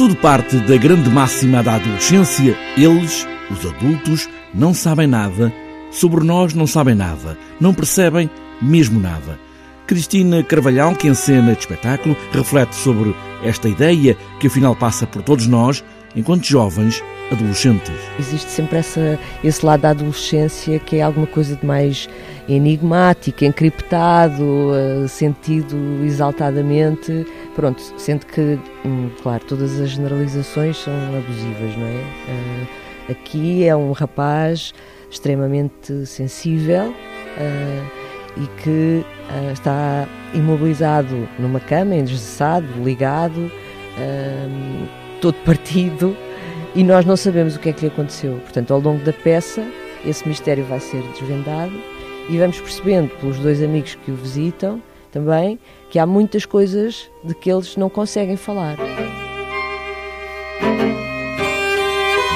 Tudo parte da grande máxima da adolescência. Eles, os adultos, não sabem nada. Sobre nós não sabem nada. Não percebem mesmo nada. Cristina Carvalhal, que encena este espetáculo, reflete sobre esta ideia que afinal passa por todos nós, enquanto jovens adolescentes. Existe sempre essa, esse lado da adolescência que é alguma coisa de mais enigmático, encriptado, eh, sentido exaltadamente. Pronto, sendo que, hum, claro, todas as generalizações são abusivas, não é? Eh, aqui é um rapaz extremamente sensível eh, e que está imobilizado numa cama, engessado, ligado, todo partido e nós não sabemos o que é que lhe aconteceu. Portanto, ao longo da peça, esse mistério vai ser desvendado e vamos percebendo pelos dois amigos que o visitam também que há muitas coisas de que eles não conseguem falar.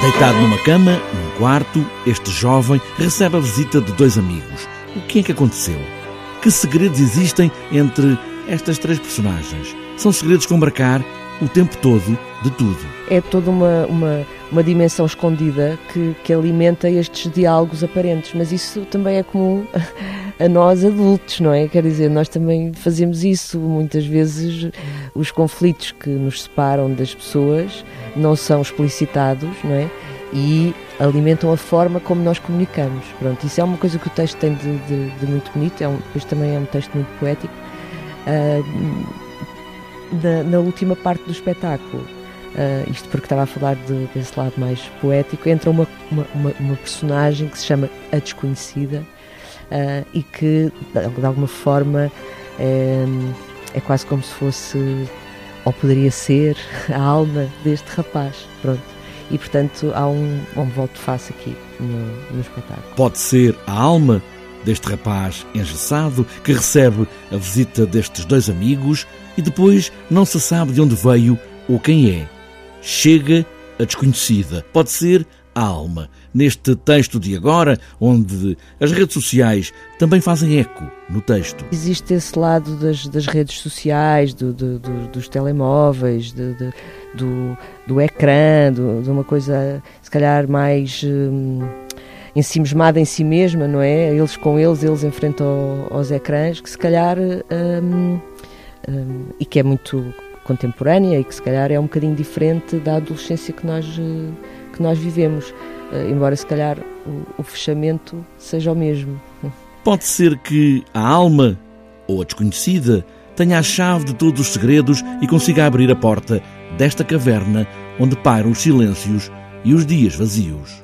Deitado numa cama, num quarto, este jovem recebe a visita de dois amigos. O que é que aconteceu? Que segredos existem entre estas três personagens? São segredos com marcar o tempo todo de tudo. É toda uma, uma, uma dimensão escondida que, que alimenta estes diálogos aparentes, mas isso também é comum a nós adultos, não é? Quer dizer, nós também fazemos isso. Muitas vezes os conflitos que nos separam das pessoas não são explicitados, não é? E alimentam a forma como nós comunicamos. Pronto, isso é uma coisa que o texto tem de, de, de muito bonito, é um, depois também é um texto muito poético. Uh, na, na última parte do espetáculo, uh, isto porque estava a falar de, desse lado mais poético, entra uma, uma, uma, uma personagem que se chama A Desconhecida uh, e que, de alguma forma, é, é quase como se fosse, ou poderia ser, a alma deste rapaz. Pronto. E, portanto, há um, um volte-face aqui no, no espetáculo. Pode ser a alma deste rapaz engessado que recebe a visita destes dois amigos e depois não se sabe de onde veio ou quem é. Chega a desconhecida. Pode ser alma. Neste texto de agora, onde as redes sociais também fazem eco no texto. Existe esse lado das, das redes sociais, do, do, do, dos telemóveis, do, do, ecrã, de uma coisa se calhar mais. Hum, ensimismada em si mesma, não é? Eles com eles, eles enfrentam aos ecrãs, que se calhar. Hum, hum, e que é muito contemporânea e que se calhar é um bocadinho diferente da adolescência que nós, que nós vivemos, uh, embora se calhar o fechamento seja o mesmo. Pode ser que a alma, ou a desconhecida, tenha a chave de todos os segredos e consiga abrir a porta desta caverna onde pairam os silêncios e os dias vazios.